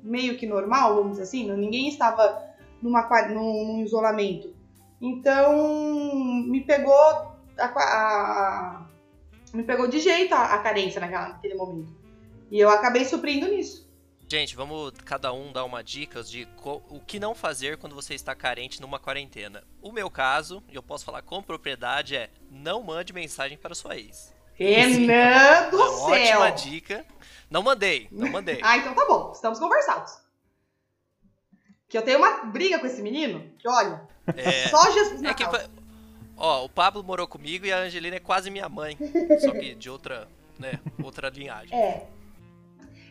meio que normal, vamos dizer assim, não- ninguém estava numa, num, num isolamento. Então, me pegou a, a- me pegou de jeito a, a carência naquela, naquele momento. E eu acabei suprindo nisso. Gente, vamos cada um dar uma dica de o que não fazer quando você está carente numa quarentena. O meu caso, e eu posso falar com propriedade, é não mande mensagem para sua ex. Renan do É uma céu! ótima dica. Não mandei, não mandei. Ah, então tá bom, estamos conversados. Que eu tenho uma briga com esse menino, que olha, É, só Jesus é que, ó, o Pablo morou comigo e a Angelina é quase minha mãe, só que de outra, né, outra linhagem. É.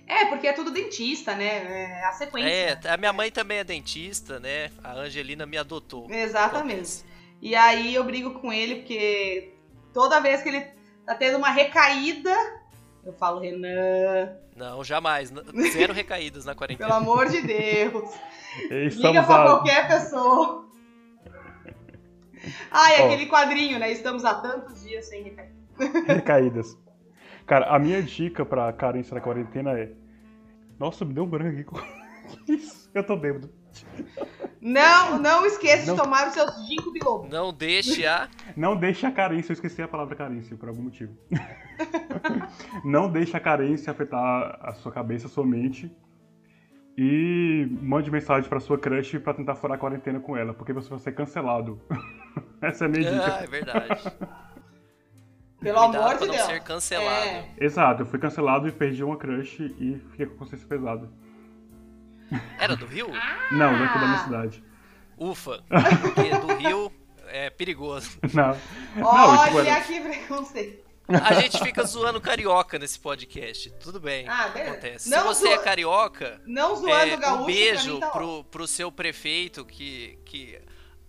É, porque é tudo dentista, né? É a sequência. É, a minha mãe também é dentista, né? A Angelina me adotou. Exatamente. E aí eu brigo com ele porque toda vez que ele tá tendo uma recaída, eu falo, Renan, Não, jamais. Zero recaídas na quarentena. pelo amor de Deus. Liga Estamos pra a... qualquer pessoa. Ah, e Ó. aquele quadrinho, né? Estamos há tantos dias sem recaída. recaídas. Cara, a minha dica pra carência na quarentena é. Nossa, me deu um branco aqui. Eu tô bêbado. Não, não esqueça Não. de tomar os seus ginkgo biloba. Não deixe a. Não deixe a carência, eu esqueci a palavra carência por algum motivo. Não deixe a carência afetar a sua cabeça, a sua mente. E mande mensagem pra sua crush pra tentar furar a quarentena com ela, porque você vai ser cancelado. Essa é a minha Ah, dica. é verdade. Pelo Cuidado amor de Deus. ser cancelado. É. Exato, eu fui cancelado e perdi uma crush e fiquei com a consciência pesada. Era do Rio? Não, daqui da minha cidade. Ufa. Porque do Rio é perigoso. Não. Não, Olha tipo, era- que preconceito. A gente fica zoando carioca nesse podcast. Tudo bem. Ah, beleza. Acontece. Não Se você zoa- é carioca, Não zoando é, gaúcho, um beijo tá pro, pro seu prefeito que, que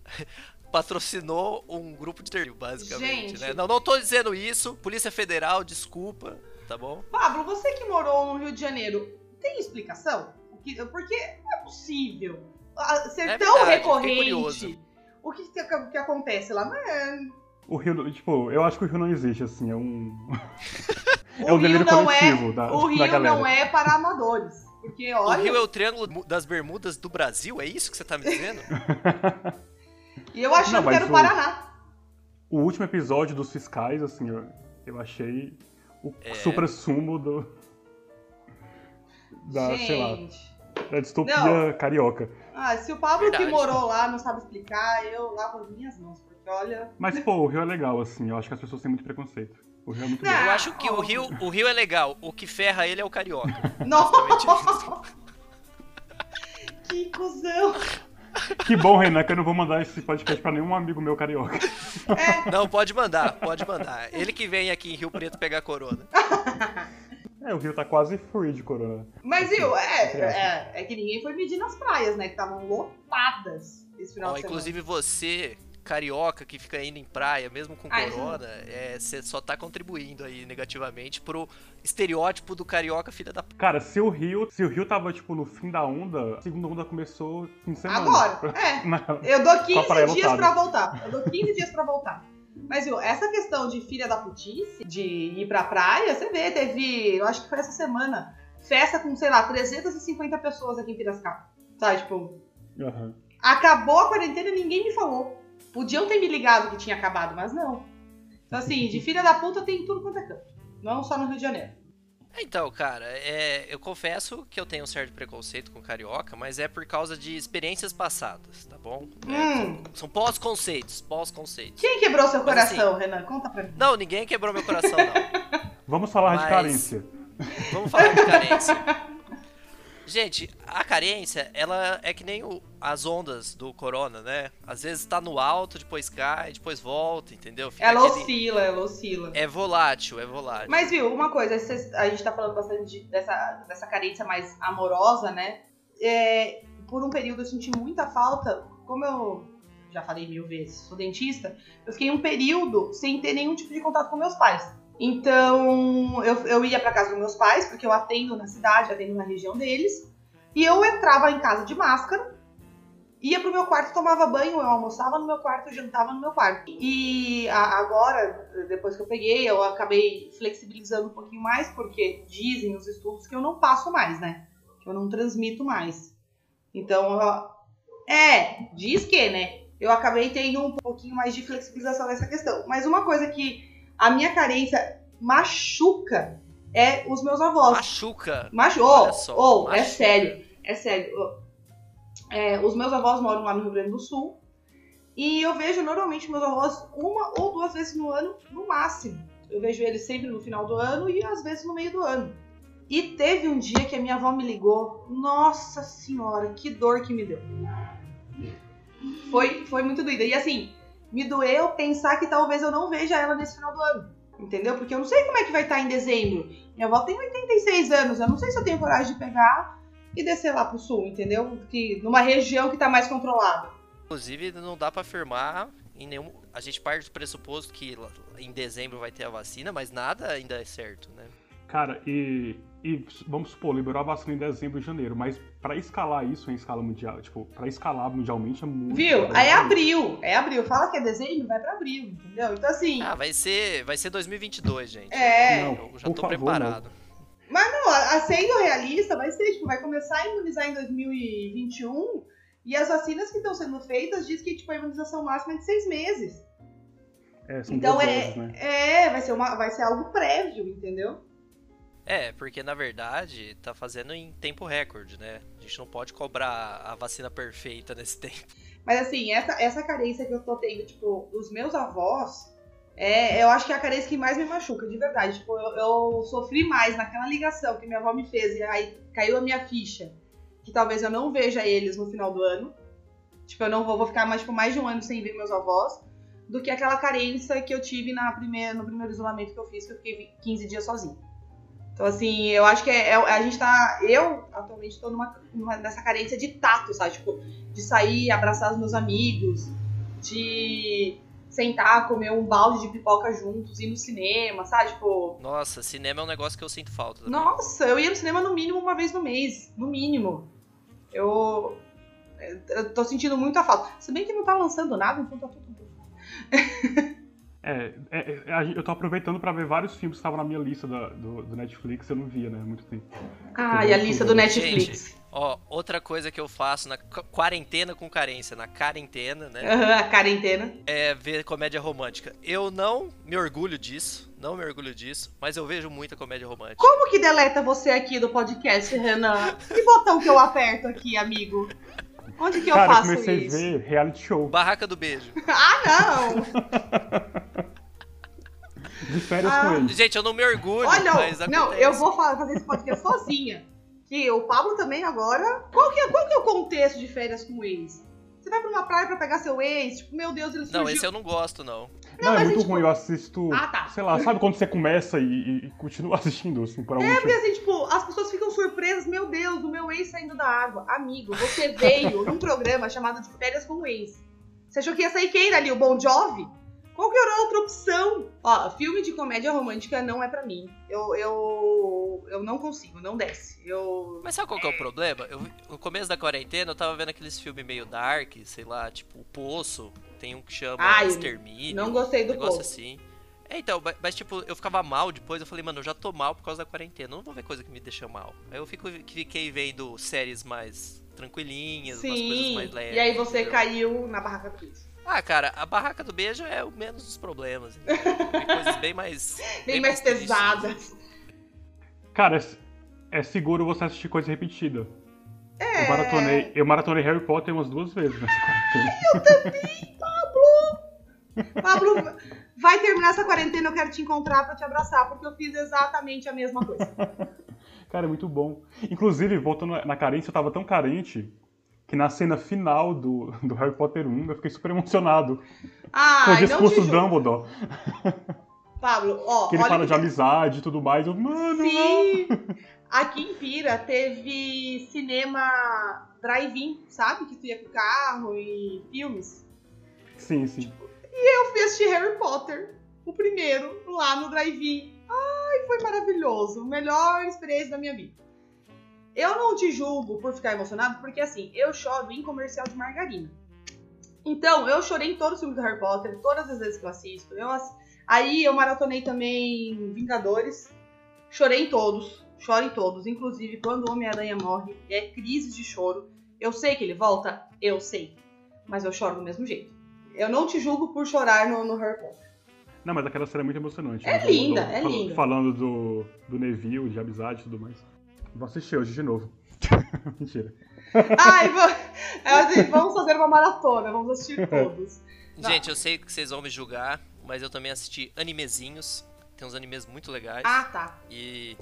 patrocinou um grupo de terror, basicamente. Gente. Né? Não, não tô dizendo isso. Polícia Federal, desculpa, tá bom? Pablo, você que morou no Rio de Janeiro, tem explicação? Porque não é possível ser É tão verdade, recorrente. O que, que, que acontece lá? Não é- O Rio, tipo, eu acho que o Rio não existe, assim, é um. O é um Rio delírio não coletivo é, da, o da Rio não é para amadores. Porque, olha, O Rio é o triângulo das bermudas do Brasil? É isso que você tá me dizendo? e eu achando Não, que era o Paraná. O último episódio dos fiscais, assim, eu, eu achei o É. supra-sumo do. Da, sei lá, Gente. Da distopia Não. carioca. Ah, se o Pablo que Verdade. morou lá não sabe explicar, eu lavo as minhas mãos. Porque, olha... Mas, pô, o Rio é legal, assim, eu acho que as pessoas têm muito preconceito. O Rio é muito Não. bom. Eu acho que o Rio, o Rio é legal. O que ferra ele é o carioca. Nossa! que cuzão! Que bom, Renan, que eu não vou mandar esse podcast pra nenhum amigo meu carioca. Não, pode mandar, pode mandar. Ele que vem aqui em Rio Preto pegar corona. É, o Rio tá quase free de corona. Mas, viu, é, é, é que ninguém foi medir nas praias, né? Que estavam lotadas esse final Ó, de semana. inclusive você, carioca, que fica indo em praia, mesmo com Ah, corona, é, você só tá contribuindo aí negativamente pro estereótipo do carioca filha da p. Cara, se o Rio, se o Rio tava, tipo, no fim da onda, a segunda onda começou fim de semana. Agora, é. Não. Eu dou Com a 15 praia dias lotada. pra voltar. Eu dou 15 dias pra voltar. Mas, viu, essa questão de filha da putice, de ir pra praia, você vê, teve, eu acho que foi essa semana, festa com, sei lá, 350 pessoas aqui em Piracicaba. Sabe, tipo, Aham. acabou a quarentena e ninguém me falou. Podiam ter me ligado que tinha acabado, mas não. Então, assim, de filha da puta tem em tudo quanto é canto. Não só no Rio de Janeiro. Então, cara, é, eu confesso que eu tenho um certo preconceito com carioca, mas é por causa de experiências passadas, tá bom? É, Hum. São pós-conceitos, pós-conceitos. Quem quebrou seu Mas, assim, coração, Renan? Conta pra mim. Não, ninguém quebrou meu coração, não. Vamos falar de Mas- carência. Vamos falar de carência. Gente, a carência, ela é que nem o, as ondas do corona, né? Às vezes tá no alto, depois cai, depois volta, entendeu? Fica ela aquele... oscila, ela oscila. É volátil, é volátil. Mas viu, uma coisa, a gente tá falando bastante dessa, dessa carência mais amorosa, né? É, por um período eu senti muita falta, como eu já falei mil vezes, sou dentista, eu fiquei um período sem ter nenhum tipo de contato com meus pais. Então, eu, eu ia para casa dos meus pais, porque eu atendo na cidade, atendo na região deles. E eu entrava em casa de máscara, ia pro meu quarto, tomava banho, eu almoçava no meu quarto, jantava no meu quarto. E a, agora, depois que eu peguei, eu acabei flexibilizando um pouquinho mais, porque dizem os estudos que eu não passo mais, né? Que eu não transmito mais. Então, é, diz que, né? Eu acabei tendo um pouquinho mais de flexibilização nessa questão. Mas uma coisa que a minha carência machuca é os meus avós. Machuca? Machu oh, oh, é sério. É sério. É, os meus avós moram lá no Rio Grande do Sul. E eu vejo normalmente meus avós uma ou duas vezes no ano, no máximo. Eu vejo eles sempre no final do ano e às vezes no meio do ano. E teve um dia que a minha avó me ligou. Nossa senhora, que dor que me deu. Foi, foi muito doida. E assim, me doeu pensar que talvez eu não veja ela nesse final do ano. Entendeu? Porque eu não sei como é que vai estar em dezembro. Minha avó tem 86 anos, eu não sei se eu tenho coragem de pegar e descer lá pro sul, entendeu? Que, numa região que tá mais controlada. Inclusive, não dá para afirmar em nenhum. A gente parte do pressuposto que em dezembro vai ter a vacina, mas nada ainda é certo, né? Cara, e e vamos supor, liberou a vacina em dezembro e janeiro, mas para escalar isso em escala mundial, tipo, para escalar mundialmente é muito. Viu? Aí é abril, é abril. Fala que é dezembro, vai para abril, entendeu? Então assim. Ah, vai ser, vai ser 2022, gente. É. Não, eu já tô favor, preparado. Não. Mas não, sendo realista, vai ser, tipo, vai começar a imunizar em 2021 e as vacinas que estão sendo feitas diz que tipo a imunização máxima é de seis meses. É, então é, doses, né? é, vai ser uma, vai ser algo prévio, entendeu? É, porque na verdade tá fazendo em tempo recorde, né? A gente não pode cobrar a vacina perfeita nesse tempo. Mas assim, essa, essa carência que eu tô tendo, tipo, dos meus avós, é, eu acho que é a carência que mais me machuca, de verdade. Tipo, eu, eu sofri mais naquela ligação que minha avó me fez e aí caiu a minha ficha. Que talvez eu não veja eles no final do ano. Tipo, eu não vou, vou ficar mais, tipo, mais de um ano sem ver meus avós. Do que aquela carência que eu tive na primeira, no primeiro isolamento que eu fiz, que eu fiquei 15 dias sozinho. Então, assim, eu acho que é, é, a gente tá. Eu, atualmente, tô numa, numa, nessa carência de tato, sabe? Tipo, de sair, abraçar os meus amigos, de sentar, comer um balde de pipoca juntos, ir no cinema, sabe? Tipo. Nossa, cinema é um negócio que eu sinto falta. Também. Nossa, eu ia no cinema no mínimo uma vez no mês. No mínimo. Eu. Eu tô sentindo muita falta. Se bem que não tá lançando nada, então tá tudo bem. É, é, é, eu tô aproveitando para ver vários filmes que estavam na minha lista da, do, do, Netflix, eu não via, né? Há muito tempo. Ah, e a lista do Netflix. Gente, ó, outra coisa que eu faço na quarentena com carência, na quarentena, né? Uhum, a quarentena. É ver comédia romântica. Eu não me orgulho disso, não me orgulho disso, mas eu vejo muita comédia romântica. Como que deleta você aqui do podcast, Renan? Que botão que eu aperto aqui, amigo? Onde que eu Cara, faço eu comecei isso? a ver reality show. Barraca do beijo. ah, não! De férias ah, com ele. Gente, eu não me orgulho, Olha, mas Não, eu vou fazer esse podcast sozinha. Que o Pablo também agora... Qual que, é, qual que é o contexto de férias com ex? Você vai pra uma praia pra pegar seu ex, tipo, meu Deus, ele surgiu... Não, esse eu não gosto, não. Não, não é muito tipo... ruim, eu assisto... Ah, tá. Sei lá, sabe quando você começa e, e continua assistindo, assim, por algum É, porque assim, tipo, as pessoas ficam surpresas, meu Deus, o meu ex saindo da água. Amigo, você veio num programa chamado de Férias com o Ex. Você achou que ia sair quem ali, o Bon Jovi? Qual que era a outra opção? Ó, filme de comédia romântica não é para mim. Eu, eu, eu não consigo, não desce. Eu... Mas sabe qual que é o problema? Eu, no começo da quarentena eu tava vendo aqueles filmes meio dark, sei lá, tipo O Poço. Tem um que chama Ai, Extermínio. Não gostei do um negócio Poço. assim. É, então, mas tipo, eu ficava mal depois, eu falei, mano, eu já tô mal por causa da quarentena, não vou ver coisa que me deixa mal. Aí eu fico, fiquei vendo séries mais tranquilinhas, Sim, umas coisas mais leves. E aí você entendeu? caiu na barraca do ah, cara, a barraca do beijo é o menos dos problemas. Tem coisas bem mais. bem, bem mais, mais pesadas. Cara, é, é seguro você assistir coisa repetida. É. Eu maratonei, eu maratonei Harry Potter umas duas vezes nessa quarentena. Eu também, Pablo! Vai terminar essa quarentena, eu quero te encontrar pra te abraçar, porque eu fiz exatamente a mesma coisa. Cara, é muito bom. Inclusive, voltando na carência, eu tava tão carente que na cena final do, do Harry Potter 1 eu fiquei super emocionado. Ah, com o não discurso do. Dumbledore. Pablo, ó, Que ele fala o de que- amizade e tudo mais. Eu, mano, não. Sim! Aqui em Pira teve cinema drive-in, sabe? Que tu ia com o carro e filmes. Sim, sim. Eu fui assistir Harry Potter, o primeiro, lá no drive-in. Ai, foi maravilhoso. Melhor experiência da minha vida. Eu não te julgo por ficar emocionado, porque assim, eu choro em comercial de margarina. Então, eu chorei em todos os filmes do Harry Potter, todas as vezes que eu assisto. Eu Aí eu maratonei também Vingadores. Chorei em todos. Choro em todos. Inclusive, quando o Homem-Aranha morre, é crise de choro. Eu sei que ele volta, eu sei. Mas eu choro do mesmo jeito. Eu não te julgo por chorar no, no Harry Potter. Não, mas aquela cena é muito emocionante. É né? linda, Do- é fal- linda. Falando do, do Neville, de amizade e tudo mais. Vou assistir hoje de novo. Mentira. Ai, va- é assim, vamos fazer uma maratona, vamos assistir todos. Não. Gente, eu sei que vocês vão me julgar, mas eu também assisti animezinhos. Tem uns animes muito legais. Ah, tá. E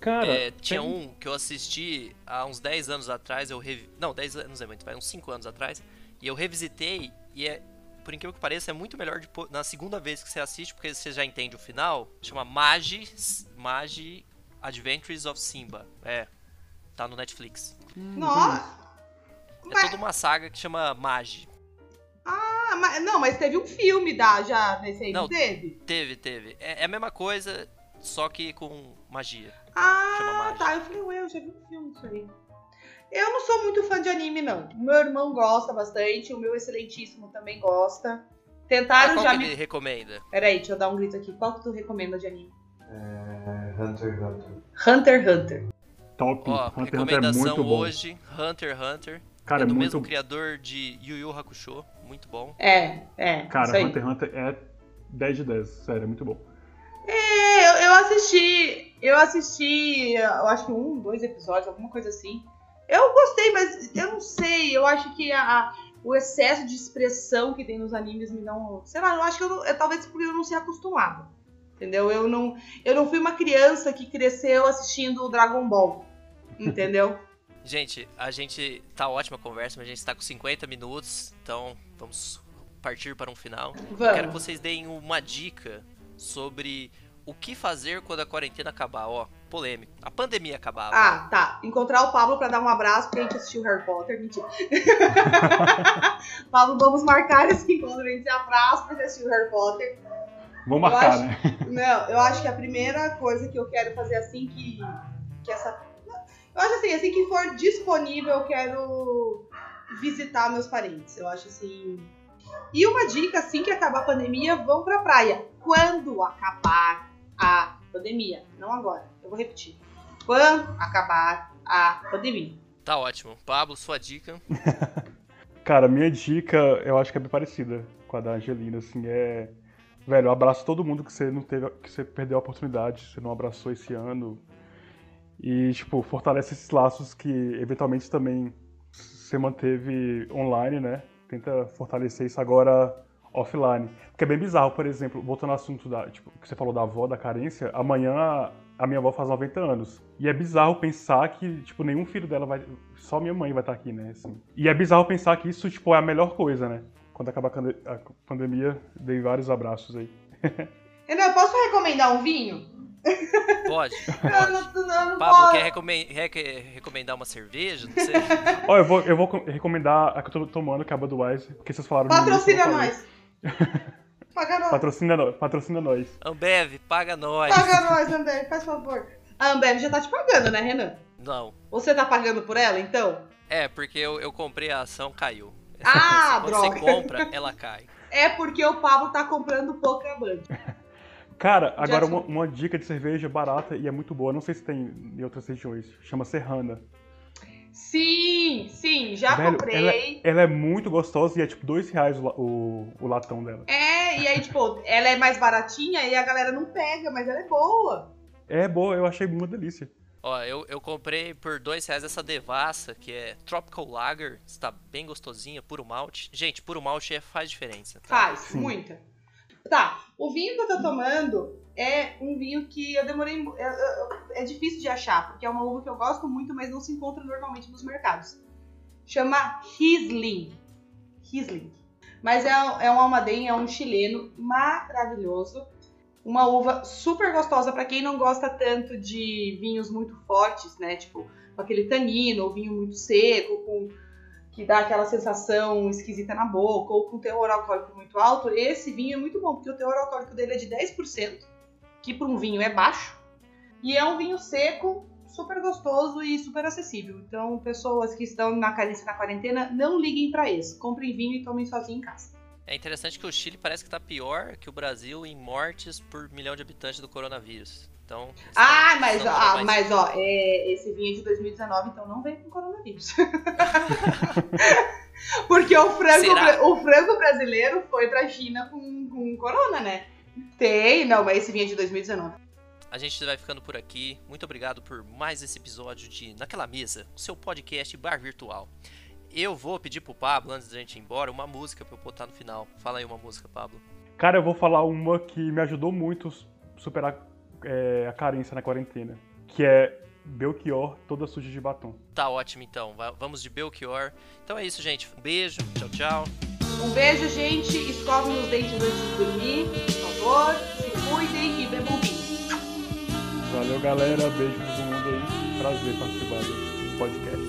Cara, é, tinha tem- um que eu assisti há uns 10 anos atrás. Eu revi... Não, 10 anos é muito, vai uns 5 anos atrás. E eu revisitei e é. Por incrível que pareça, é muito melhor depois, na segunda vez que você assiste, porque você já entende o final. Chama Magi, Magi Adventures of Simba. É, tá no Netflix. Nossa. É Mas- toda uma saga que chama Magi. Ah, mas, não, mas teve um filme da, já nesse aí, não teve? Teve, teve. É, é a mesma coisa, só que com magia. Chama Ah, Mágica. tá. Eu falei, ué, eu já vi um filme disso aí. Eu não sou muito fã de anime, não. O meu irmão gosta bastante, o meu excelentíssimo também gosta. Ah, Tentaram qual já que me. ele recomenda? Peraí, deixa eu dar um grito aqui. Qual que tu recomenda de anime? É, Hunter x Hunter. Hunter x Hunter. top. Ó, Hunter x Hunter é recomendação muito bom. hoje, Hunter x Hunter. Cara, é é do muito. mesmo criador de Yu Yu Hakusho, muito bom. É, é. Cara. Hunter x Hunter é 10 de 10. Sério, é muito bom. É, eu, eu assisti. Eu assisti, eu acho que um, dois episódios, alguma coisa assim. Eu gostei, mas eu não sei. Eu acho que a, a- o excesso de expressão que tem nos animes me não. Sei lá, eu acho que eu, não- é, talvez porque eu não ser acostumada. Entendeu? Eu não, eu não fui uma criança que cresceu assistindo Dragon Ball. Entendeu? Gente, a gente tá ótima a conversa, mas a gente tá com 50 minutos, então vamos partir para um final. Eu quero que Vamos. vocês deem uma dica sobre o que fazer quando a quarentena acabar. Ó, polêmico. A pandemia acabar. Ah, tá. Encontrar o Pablo pra dar um abraço, porque a gente assistiu Harry Potter. Mentira. Pablo, vamos marcar esse encontro. A gente se abraça porque assistiu Harry Potter. Vamos marcar, acho- né? Não, eu acho que a primeira coisa que eu quero fazer assim que, que essa. Eu acho assim, assim que for disponível, eu quero visitar meus parentes. Eu acho assim. E uma dica, assim que acabar a pandemia, vão pra praia. Quando acabar a pandemia. Não agora. Eu vou repetir. Quando acabar a pandemia. Tá ótimo. Pablo, sua dica. Cara, minha dica, eu acho que é bem parecida com a da Angelina, assim, é... Velho, abraço todo mundo que você não teve, que você perdeu a oportunidade, você não abraçou esse ano. E, tipo, fortalece esses laços que, eventualmente, também você manteve online, né? Tenta fortalecer isso agora offline. Porque é bem bizarro, por exemplo, voltando ao assunto da, tipo, que você falou da avó, da carência, amanhã a minha avó faz 90 anos. E é bizarro pensar que, tipo, nenhum filho dela vai. Só minha mãe vai estar aqui, né? Assim. E é bizarro pensar que isso, tipo, é a melhor coisa, né? Quando acabar a pandemia, dei vários abraços aí. Renan, eu posso recomendar um vinho? Pode. Pode. não, eu não Pablo, posso. quer recomen- rec- recomendar uma cerveja? Não sei. Ó, eu vou, eu vou co- recomendar a que eu tô tomando, que é a Budweiser, porque vocês falaram Patrocina não nós. Paga nós. Patrocina, no- patrocina nós. Ambev, paga nós. Paga nós, Ambev, faz favor. A Ambev já tá te pagando, né, Renan? Não. Você tá pagando por ela, então? É, porque eu, eu comprei a ação, caiu. Ah, Quando droga. você compra, ela cai. É porque o Pablo tá comprando pouca banda. Cara, agora uma, uma dica de cerveja barata e é muito boa, não sei se tem em outras regiões, chama Serrana. Sim, sim, já Velho, comprei. Ela é muito gostosa e é tipo dois reais o, o, o latão dela. É, e aí, tipo, ela é mais baratinha e a galera não pega, mas ela é boa. É boa, eu achei uma delícia. Ó, eu, eu comprei por dois reais essa devassa, que é Tropical Lager. Está bem gostosinha, puro malte. Gente, puro malte é, faz diferença. Tá? Faz, Sim. muita. Tá, O vinho que eu tô tomando é um vinho que eu demorei. É, é, é difícil de achar, porque é uma uva que eu gosto muito, mas não se encontra normalmente nos mercados. Chama Riesling. Riesling. Mas é, é um almaden, é um chileno maravilhoso. Uma uva super gostosa para quem não gosta tanto de vinhos muito fortes, né? Tipo, com aquele tanino, ou vinho muito seco, com que dá aquela sensação esquisita na boca, ou com teor alcoólico muito alto. Esse vinho é muito bom, porque o teor alcoólico dele é de 10%, que para um vinho é baixo. E é um vinho seco, super gostoso e super acessível. Então, pessoas que estão na carência na quarentena, não liguem para esse. Comprem vinho e tomem sozinho em casa. É interessante que o Chile parece que está pior que o Brasil em mortes por milhão de habitantes do coronavírus. Então. Ah, mas, ó, mais... mas ó, é, esse vinho é de 2019, então não veio com coronavírus. Porque o frango, o frango brasileiro foi pra China com, com corona, né? Tem, não, mas esse vinho é de 2019. A gente vai ficando por aqui. Muito obrigado por mais esse episódio de Naquela Mesa, o seu podcast bar virtual. Eu vou pedir pro Pablo, antes da gente ir embora, uma música pra eu botar no final. Fala aí uma música, Pablo. Cara, eu vou falar uma que me ajudou muito a superar é, a carência na quarentena, que é Belchior, toda suja de batom. Tá ótimo, então. Vamos de Belchior. Então é isso, gente. Um beijo. Tchau, tchau. Um beijo, gente. Escovem os dentes antes de dormir, por favor. Se cuidem e bebam vinho. Valeu, galera. Beijo pra todo mundo aí. Prazer participar do podcast.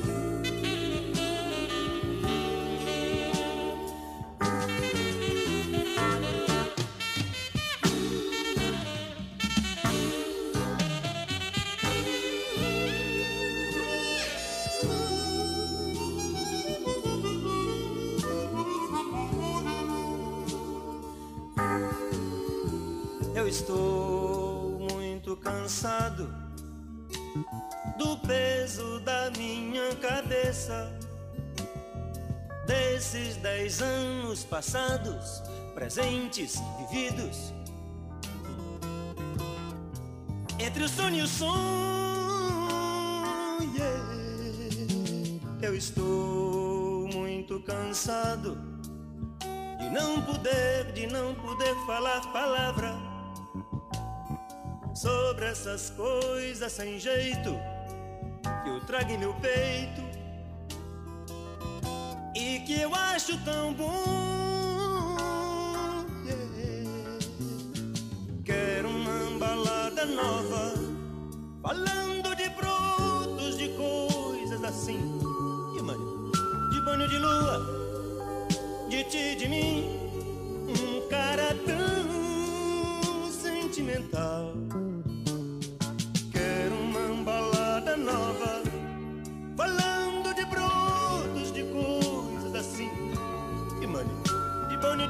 Dez anos passados, presentes, vividos. Entre o sonho e o som, yeah. eu estou muito cansado de não poder, de não poder falar palavra sobre essas coisas sem jeito que eu trago em meu peito que eu acho tão bom. Yeah. Quero uma balada nova, falando de brotos, de coisas assim, de, banho, de banho de lua, de ti, de mim, um cara tão sentimental.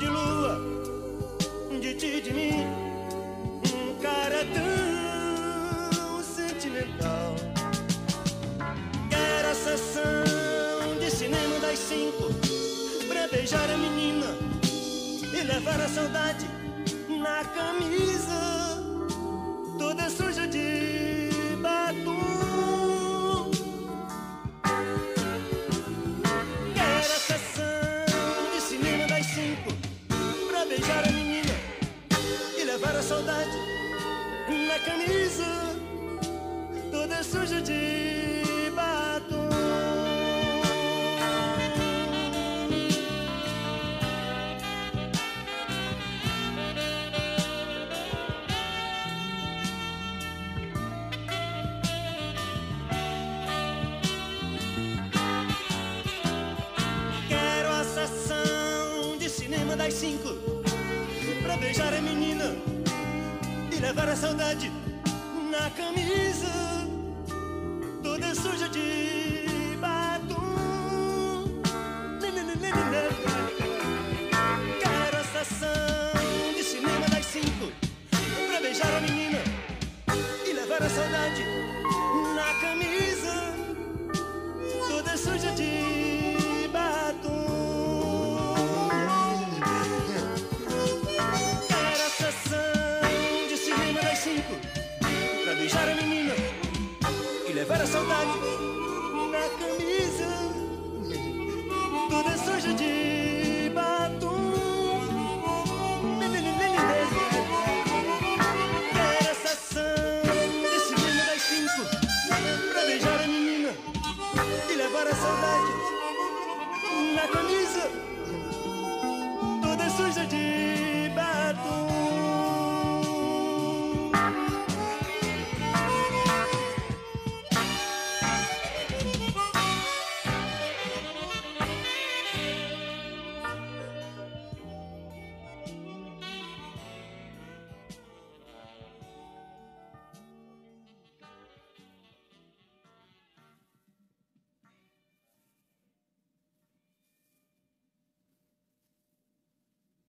De lua, de ti, de mim, um cara tão sentimental. Quero a sessão de cinema das cinco, pra beijar a menina e levar a saudade na camisa, camisa toda suja de batom. Quero a sessão de cinema das cinco beijar a menina levar a saudade na camisa. camisa toda suja de